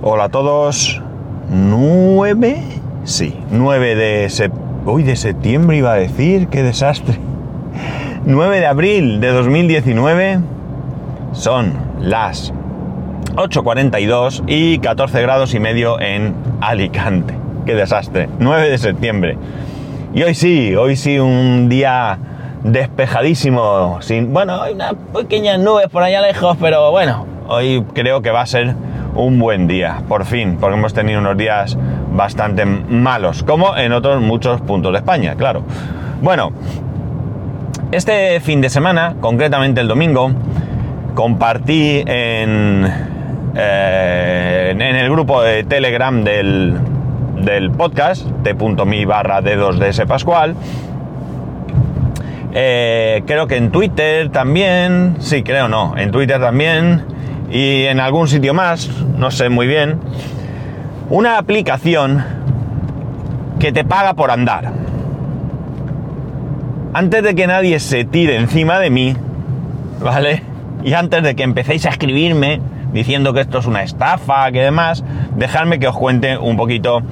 Hola a todos. 9, sí, 9 de, sep Uy, de septiembre iba a decir, qué desastre. 9 de abril de 2019 son las 8.42 y 14 grados y medio en Alicante. Qué desastre. 9 de septiembre. Y hoy sí, hoy sí un día despejadísimo. Sin, bueno, hay unas pequeñas nubes por allá lejos, pero bueno, hoy creo que va a ser un buen día, por fin, porque hemos tenido unos días bastante malos, como en otros muchos puntos de España, claro. Bueno, este fin de semana, concretamente el domingo, compartí en, eh, en el grupo de Telegram del, del podcast, t.mi barra dedos de ese Pascual. Eh, creo que en Twitter también, sí, creo no, en Twitter también y en algún sitio más, no sé muy bien, una aplicación que te paga por andar. Antes de que nadie se tire encima de mí, ¿vale? Y antes de que empecéis a escribirme diciendo que esto es una estafa, que demás, dejadme que os cuente un poquito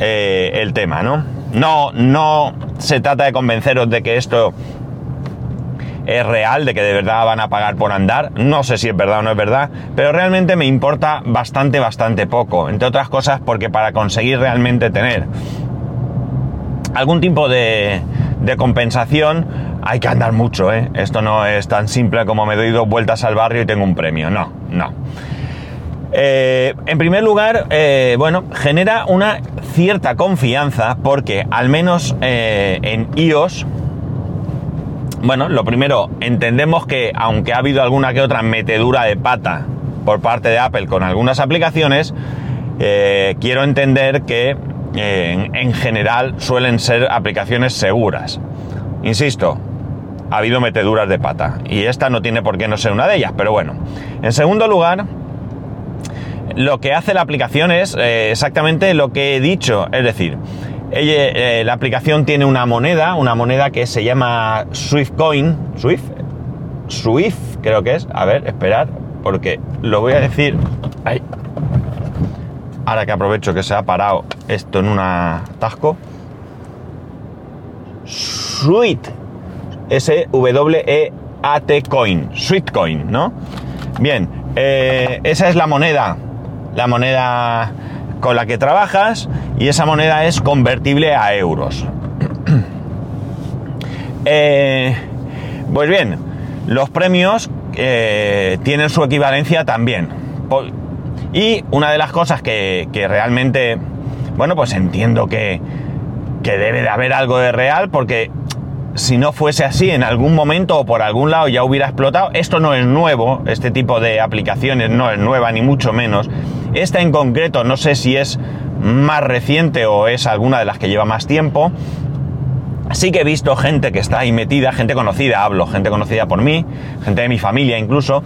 eh, el tema, ¿no? No, no se trata de convenceros de que esto es real, de que de verdad van a pagar por andar. No sé si es verdad o no es verdad, pero realmente me importa bastante, bastante poco. Entre otras cosas porque para conseguir realmente tener algún tipo de, compensación hay que andar mucho, ¿eh? Esto no es tan simple como me doy dos vueltas al barrio y tengo un premio. No, no. Eh, en primer lugar, eh, bueno, genera una cierta confianza porque al menos en iOS, bueno, lo primero, entendemos que aunque ha habido alguna que otra metedura de pata por parte de Apple con algunas aplicaciones, quiero entender que en general suelen ser aplicaciones seguras. Insisto, ha habido meteduras de pata y esta no tiene por qué no ser una de ellas, pero bueno. En segundo lugar, lo que hace la aplicación es eh, exactamente lo que he dicho, es decir, eh, la aplicación tiene una moneda, una moneda que se llama SwiftCoin, Swift, Swift creo que es, a ver, esperar, porque lo voy a decir, ahora que aprovecho que se ha parado esto en un atasco, Sweet, S-W-E-A-T Coin, Sweetcoin, ¿no? Bien, eh, esa es la moneda. La moneda con la que trabajas y esa moneda es convertible a euros. Eh, pues bien, los premios eh, tienen su equivalencia también. Y una de las cosas que, realmente, bueno, pues entiendo que, que debe de haber algo de real porque si no fuese así en algún momento o por algún lado ya hubiera explotado. Esto no es nuevo, este tipo de aplicaciones no es nueva ni mucho menos. Esta en concreto no sé si es más reciente o es alguna de las que lleva más tiempo. Sí que he visto gente que está ahí metida, gente conocida, hablo, gente conocida por mí, gente de mi familia incluso.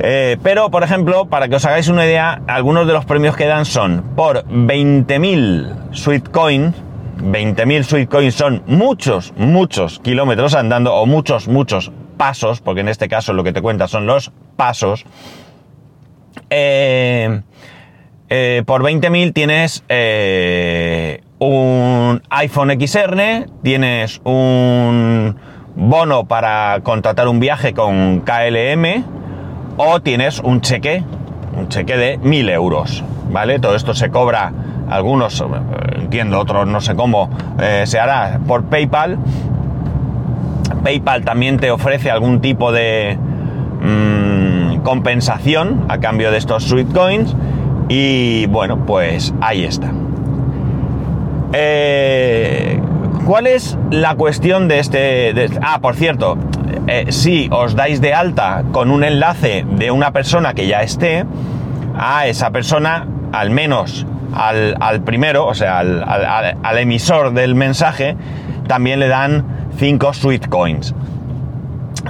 Eh, pero, por ejemplo, para que os hagáis una idea, algunos de los premios que dan son por 20.000 Sweetcoin, 20.000 Sweetcoin son muchos, muchos kilómetros andando o muchos, muchos pasos, porque en este caso lo que te cuenta son los pasos. Eh, eh, por 20.000 tienes eh, un iPhone XR, tienes un bono para contratar un viaje con KLM o tienes un cheque, un cheque de 1.000 euros, ¿vale? Todo esto se cobra, algunos, entiendo, otros no sé cómo, se hará por PayPal. PayPal también te ofrece algún tipo de... Mm, compensación a cambio de estos sweet coins y bueno pues ahí está. Eh, ¿cuál es la cuestión de este, ah por cierto eh, si os dais de alta con un enlace de una persona que ya esté a esa persona al menos al, primero o sea al, al, emisor del mensaje también le dan 5 sweet coins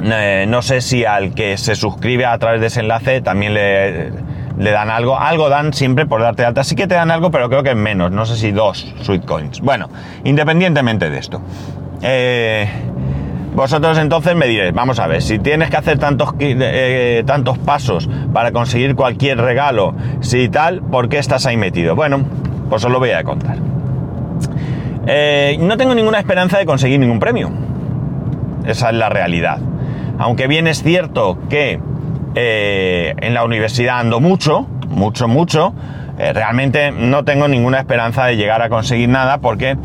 eh, no sé si al que se suscribe a través de ese enlace también le, dan algo. Algo dan siempre por darte alta. Sí que te dan algo, pero creo que menos. No sé si dos sweet coins. Bueno, independientemente de esto. Eh, Vosotros entonces me diréis, vamos a ver, si tienes que hacer tantos, eh, tantos pasos para conseguir cualquier regalo, si tal, ¿por qué estás ahí metido? Bueno, pues os lo voy a contar. No tengo ninguna esperanza de conseguir ningún premio. Esa es la realidad. Aunque bien es cierto que eh, en la universidad ando mucho, mucho, mucho, realmente no tengo ninguna esperanza de llegar a conseguir nada porque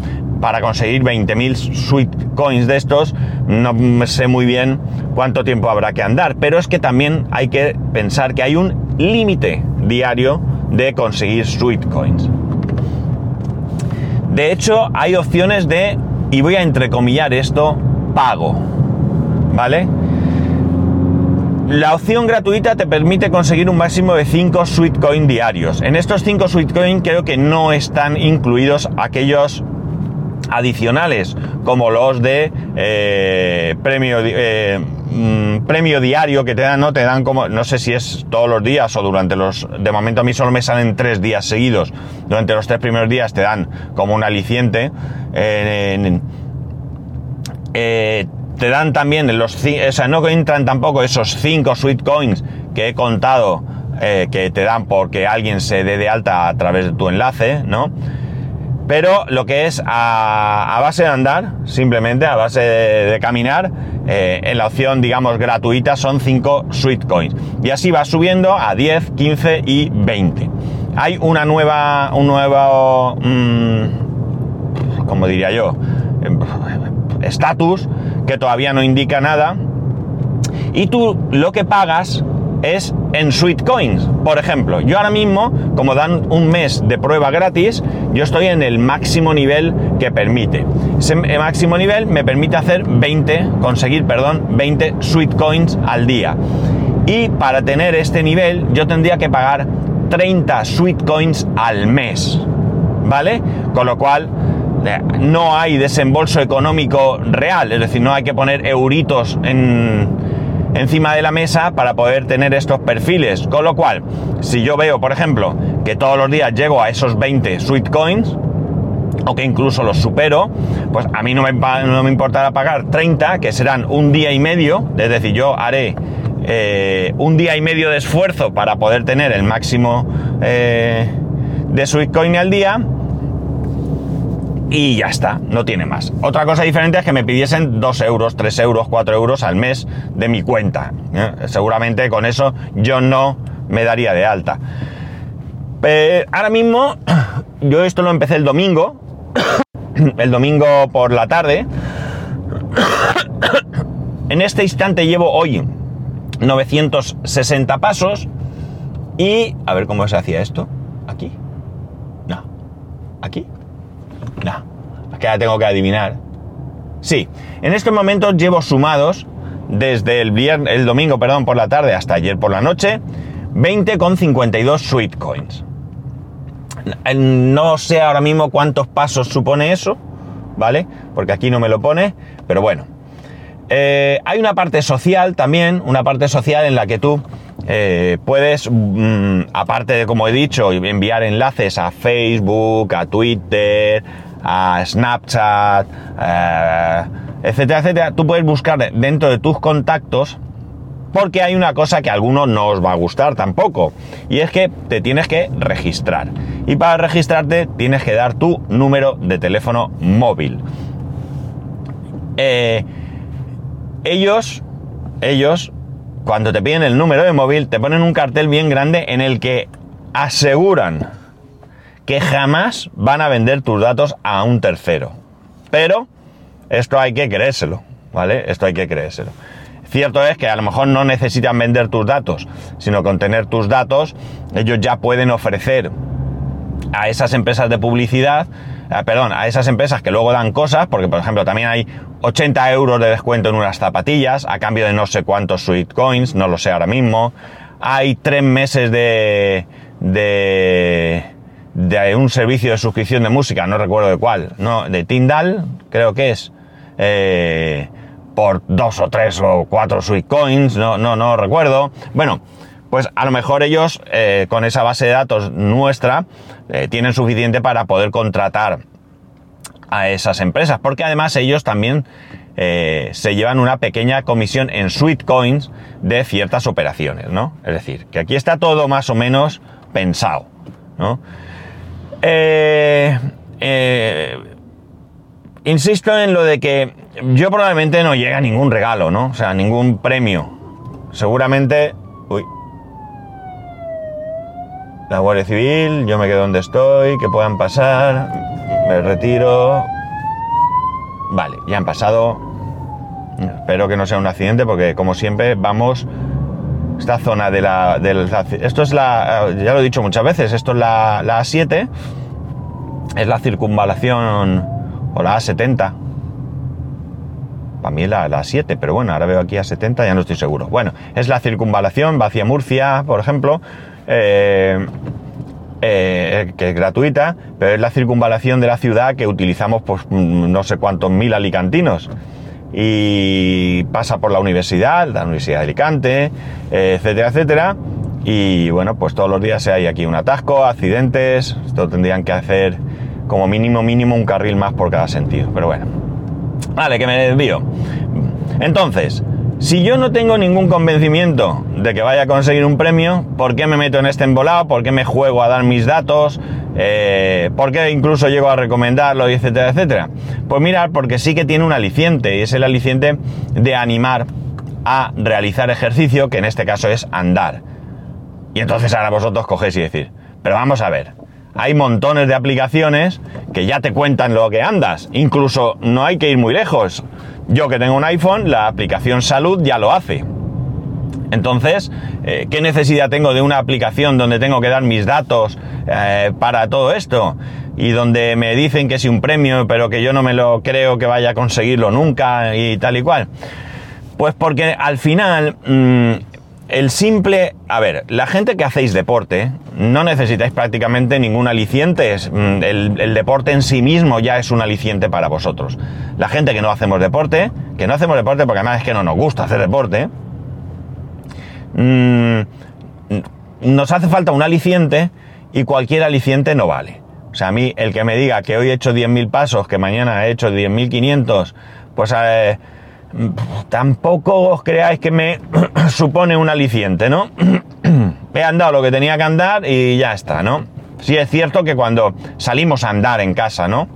para conseguir 20.000 sweet coins de estos, no sé muy bien cuánto tiempo habrá que andar, pero es que también hay que pensar que hay un límite diario de conseguir sweet coins. De hecho, hay opciones de, y voy a entrecomillar esto, pago, ¿vale? La opción gratuita te permite conseguir un máximo de 5 sweet coin diarios. En estos 5 sweet coin creo que no están incluidos aquellos adicionales como los de eh, premio, eh, mm, premio diario que te dan, no te dan como, no sé si es todos los días o durante los, de momento a mí solo me salen tres días seguidos, durante los tres primeros días te dan como un aliciente, eh, te dan también los, o sea, no entran tampoco esos cinco sweet coins que he contado que te dan porque alguien se dé de alta a través de tu enlace, ¿no? Pero lo que es a, base de andar, simplemente a base de, caminar, eh, en la opción, digamos, gratuita son 5 sweet coins. Y así va subiendo a 10, 15 y 20. Hay una nueva, un nuevo, mm, como diría yo, estatus que todavía no indica nada. Y tú lo que pagas es en Sweetcoins. Por ejemplo, yo ahora mismo, como dan un mes de prueba gratis, yo estoy en el máximo nivel que permite. Ese máximo nivel me permite hacer 20, conseguir, perdón, 20 Sweetcoins al día. Y para tener este nivel, yo tendría que pagar 30 Sweetcoins al mes. ¿Vale? Con lo cual, no hay desembolso económico real, es decir, no hay que poner euritos en, encima de la mesa para poder tener estos perfiles. Con lo cual, si yo veo, por ejemplo, que todos los días llego a esos 20 sweet coins, o que incluso los supero, pues a mí no me, no me importará pagar 30, que serán un día y medio, es decir, yo haré eh, un día y medio de esfuerzo para poder tener el máximo eh, de sweet coin al día, y ya está, no tiene más. Otra cosa diferente es que me pidiesen 2 euros, 3 euros, 4 euros al mes de mi cuenta. ¿eh? Seguramente con eso yo no me daría de alta. ahora mismo, yo esto lo empecé el domingo, el domingo por la tarde. En este instante llevo hoy 960 pasos y... A ver cómo se hacía esto. Aquí. No. Aquí. Que ya tengo que adivinar. Sí, en estos momentos llevo sumados desde el, viernes, el domingo perdón, por la tarde hasta ayer por la noche 20,52 sweet coins. No sé ahora mismo cuántos pasos supone eso, ¿vale? Porque aquí no me lo pone, pero bueno. Eh, hay una parte social también, una parte social en la que tú eh, puedes, mm, aparte de como he dicho, enviar enlaces a Facebook, a Twitter, a Snapchat, eh, etcétera, etcétera, tú puedes buscar dentro de tus contactos porque hay una cosa que a algunos no os va a gustar tampoco y es que te tienes que registrar y para registrarte tienes que dar tu número de teléfono móvil. Eh, ellos, ellos, cuando te piden el número de móvil, te ponen un cartel bien grande en el que aseguran que jamás van a vender tus datos a un tercero. Pero esto hay que creérselo, ¿vale? Esto hay que creérselo. Cierto es que a lo mejor no necesitan vender tus datos, sino con tener tus datos, ellos ya pueden ofrecer a esas empresas de publicidad, eh, perdón, a esas empresas que luego dan cosas, porque por ejemplo también hay 80 euros de descuento en unas zapatillas a cambio de no sé cuántos sweet coins, no lo sé ahora mismo. Hay tres meses de, de, de un servicio de suscripción de música, no recuerdo de cuál, no, de Tyndall, creo que es, eh, por dos o tres o cuatro sweet coins, no, no, no recuerdo. Bueno, pues a lo mejor ellos eh, con esa base de datos nuestra eh, tienen suficiente para poder contratar a esas empresas, porque además ellos también se llevan una pequeña comisión en sweet coins de ciertas operaciones, ¿no? Es decir, que aquí está todo más o menos pensado, ¿no? Eh, eh, insisto en lo de que yo probablemente no llega a ningún regalo, ¿no? O sea, ningún premio. Seguramente... Uy. La Guardia Civil, yo me quedo donde estoy, que puedan pasar, me retiro. Vale, ya han pasado. Espero que no sea un accidente porque como siempre vamos... Esta zona de la, Esto es la... Ya lo he dicho muchas veces, esto es la, la A7. Es la circunvalación o la A70. Para mí la, la 7, pero bueno, ahora veo aquí A70, ya no estoy seguro. Bueno, es la circunvalación, va hacia Murcia, por ejemplo, eh, eh, que es gratuita, pero es la circunvalación de la ciudad que utilizamos pues no sé cuántos mil alicantinos. Y pasa por la universidad, la Universidad de Alicante, etcétera, etcétera. Y bueno, pues todos los días hay aquí un atasco, accidentes, esto tendrían que hacer como mínimo, mínimo un carril más por cada sentido. Pero bueno. Vale, que me desvío. Entonces, si yo no tengo ningún convencimiento de que vaya a conseguir un premio, ¿por qué me meto en este embolado? ¿Por qué me juego a dar mis datos? Eh, ¿Por qué incluso llego a recomendarlo, etcétera, etcétera? Pues mirar, porque sí que tiene un aliciente, y es el aliciente de animar a realizar ejercicio, que en este caso es andar. Y entonces ahora vosotros cogéis y decir, pero vamos a ver, hay montones de aplicaciones que ya te cuentan lo que andas. Incluso no hay que ir muy lejos. Yo que tengo un iPhone, la aplicación salud ya lo hace. Entonces, eh, ¿qué necesidad tengo de una aplicación donde tengo que dar mis datos eh, para todo esto? Y donde me dicen que es un premio, pero que yo no me lo creo que vaya a conseguirlo nunca y tal y cual. Pues porque al final mm, el simple, a ver, la gente que hacéis deporte, no necesitáis prácticamente ningún aliciente, mm, el, deporte en sí mismo ya es un aliciente para vosotros. La gente que no hacemos deporte, que no hacemos deporte porque además es que no nos gusta hacer deporte, mm, nos hace falta un aliciente y cualquier aliciente no vale. O sea, a mí el que me diga que hoy he hecho 10.000 pasos, que mañana he hecho 10.500, pues... Eh, tampoco os creáis que me supone un aliciente, ¿no? He andado lo que tenía que andar y ya está, ¿no? Sí es cierto que cuando salimos a andar en casa, ¿no?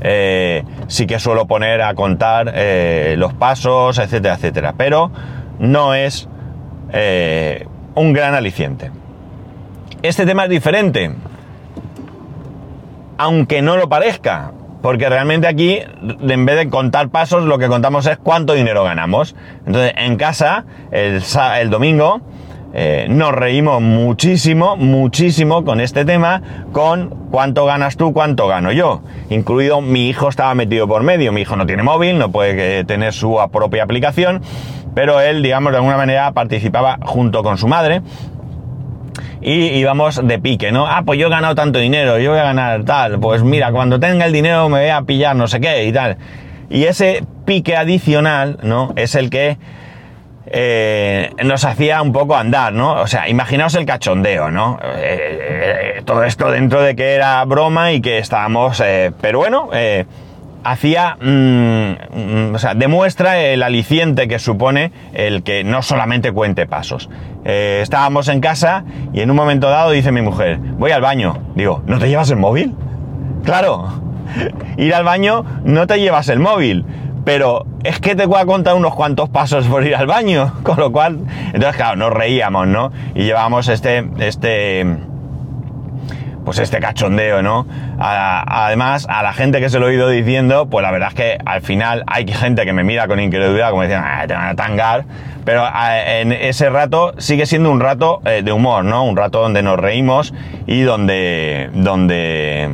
Eh, sí que suelo poner a contar eh, los pasos, etcétera, etcétera. Pero no es eh, un gran aliciente. Este tema es diferente. Aunque no lo parezca, porque realmente aquí, en vez de contar pasos, lo que contamos es cuánto dinero ganamos. Entonces, en casa, el, el domingo, eh, nos reímos muchísimo, muchísimo con este tema, con cuánto ganas tú, cuánto gano yo. Incluido mi hijo estaba metido por medio. Mi hijo no tiene móvil, no puede eh, tener su propia aplicación, pero él, digamos, de alguna manera participaba junto con su madre y íbamos de pique, ¿no? Ah, pues yo he ganado tanto dinero, yo voy a ganar tal, pues mira, cuando tenga el dinero me voy a pillar no sé qué y tal. Y ese pique adicional, ¿no? Es el que eh, nos hacía un poco andar, ¿no? O sea, imaginaos el cachondeo, ¿no? Eh, eh, todo esto dentro de que era broma y que estábamos... pero bueno, hacía, mm, mm, o sea, demuestra el aliciente que supone el que no solamente cuente pasos. Eh, estábamos en casa y en un momento dado dice mi mujer, voy al baño. Digo, ¿no te llevas el móvil? Claro, ir al baño no te llevas el móvil, pero es que te voy a contar unos cuantos pasos por ir al baño, con lo cual, entonces claro, nos reíamos, ¿no? Y llevábamos este, este, pues este cachondeo, ¿no? además, a la gente que se lo he ido diciendo, pues la verdad es que al final hay gente que me mira con incredulidad, como diciendo, ah, te van a tangar, pero en ese rato sigue siendo un rato eh, de humor, ¿no? Un rato donde nos reímos y donde, donde,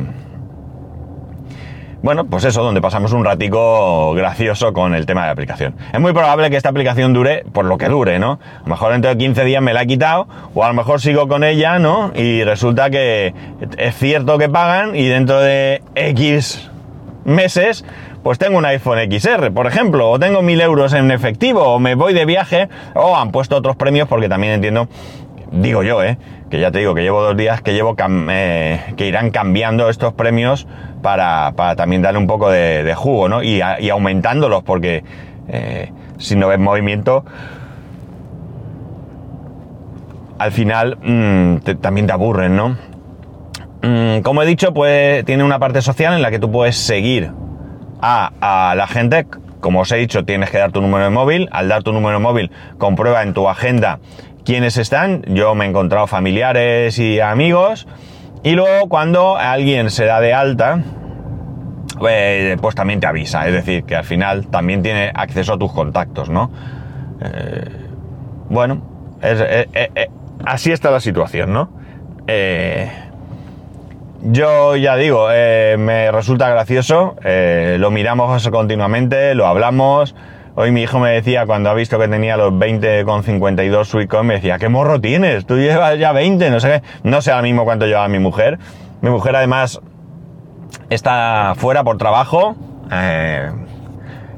bueno, pues eso, donde pasamos un ratico gracioso con el tema de la aplicación. Es muy probable que esta aplicación dure por lo que dure, ¿no? A lo mejor dentro de 15 días me la he quitado, o a lo mejor sigo con ella, ¿no? Y resulta que es cierto que pagan y dentro de X meses, pues tengo un iPhone XR, por ejemplo, o tengo 1000 euros en efectivo, o me voy de viaje, o han puesto otros premios porque también entiendo digo yo, ¿eh? que ya te digo que llevo dos días que llevo eh, que irán cambiando estos premios para, también darle un poco de, jugo, ¿no? Y, aumentándolos, porque eh, si no ves movimiento, al final mm, también te aburren, ¿no? Mm, como he dicho, pues tiene una parte social en la que tú puedes seguir a, a la gente. Como os he dicho, tienes que dar tu número de móvil. Al dar tu número de móvil, comprueba en tu agenda quiénes están. Yo me he encontrado familiares y amigos. Y luego cuando alguien se da de alta, pues, pues, también te avisa. Es decir, que al final también tiene acceso a tus contactos, ¿no? Eh, bueno, eh, eh, así está la situación, ¿no? yo ya digo, me resulta gracioso, lo miramos continuamente, lo hablamos. Hoy mi hijo me decía, cuando ha visto que tenía los 20,52 Suicon, me decía, ¿qué morro tienes? Tú llevas ya 20, no sé qué. No sé ahora mismo cuánto lleva mi mujer. Mi mujer además está fuera por trabajo. Eh,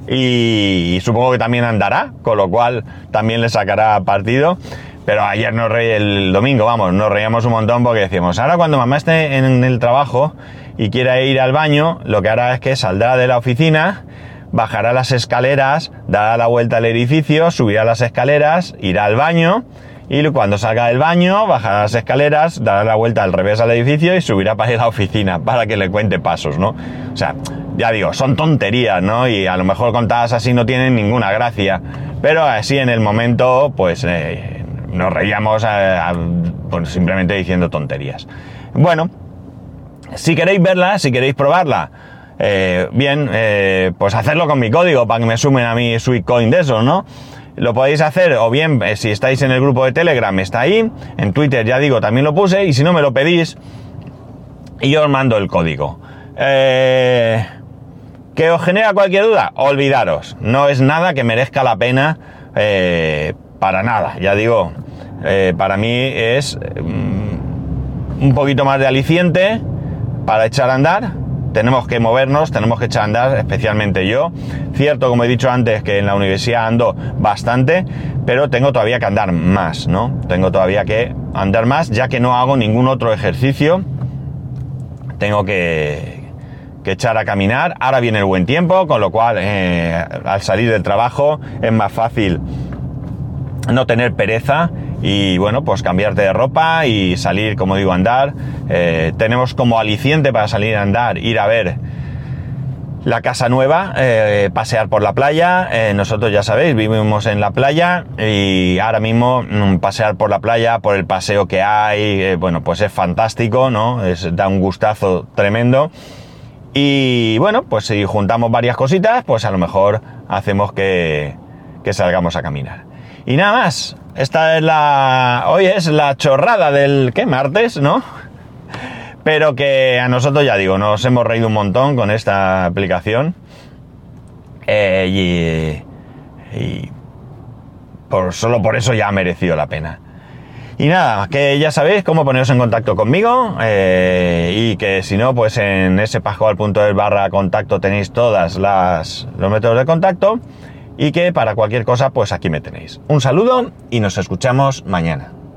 y, supongo que también andará, con lo cual también le sacará partido. Pero ayer nos reí el domingo, vamos, nos reíamos un montón porque decíamos, ahora cuando mamá esté en el trabajo y quiera ir al baño, lo que hará es que saldrá de la oficina, bajará las escaleras, dará la vuelta al edificio, subirá las escaleras, irá al baño y cuando salga del baño, bajará las escaleras, dará la vuelta al revés al edificio y subirá para ir a la oficina, para que le cuente pasos, ¿no? O sea, ya digo, son tonterías, ¿no? Y a lo mejor contadas así no tienen ninguna gracia, pero así en el momento, pues eh, nos reíamos pues, simplemente diciendo tonterías. Bueno, si queréis verla, si queréis probarla, eh, bien, eh, pues hacerlo con mi código para que me sumen a mi Sweetcoin de eso, ¿no? Lo podéis hacer o bien eh, si estáis en el grupo de Telegram está ahí, en Twitter ya digo también lo puse y si no me lo pedís yo os mando el código. ¿Que os genera cualquier duda? Olvidaros, no es nada que merezca la pena para nada, ya digo, para mí es mm, un poquito más de aliciente para echar a andar tenemos que movernos, tenemos que echar a andar, especialmente yo. Cierto, como he dicho antes, que en la universidad ando bastante, pero tengo todavía que andar más, ¿no? Tengo todavía que andar más, ya que no hago ningún otro ejercicio. Tengo que, echar a caminar. Ahora viene el buen tiempo, con lo cual eh, al salir del trabajo es más fácil no tener pereza y bueno, pues cambiarte de ropa y salir, como digo, a andar. Eh, tenemos como aliciente para salir a andar, ir a ver la casa nueva, eh, pasear por la playa. Eh, nosotros ya sabéis, vivimos en la playa y ahora mismo mm, pasear por la playa, por el paseo que hay, bueno, pues es fantástico, ¿no? Es, da un gustazo tremendo. Y bueno, pues si juntamos varias cositas, pues a lo mejor hacemos que, que salgamos a caminar. Y nada más, esta es la. Hoy es la chorrada del. ¿Qué? Martes, ¿no? Pero que a nosotros, ya digo, nos hemos reído un montón con esta aplicación. Eh, y. por, solo por eso ya ha merecido la pena. Y nada, que ya sabéis cómo poneros en contacto conmigo eh, y que si no, pues en ese barra contacto tenéis todas las los métodos de contacto y que para cualquier cosa, pues aquí me tenéis. Un saludo y nos escuchamos mañana.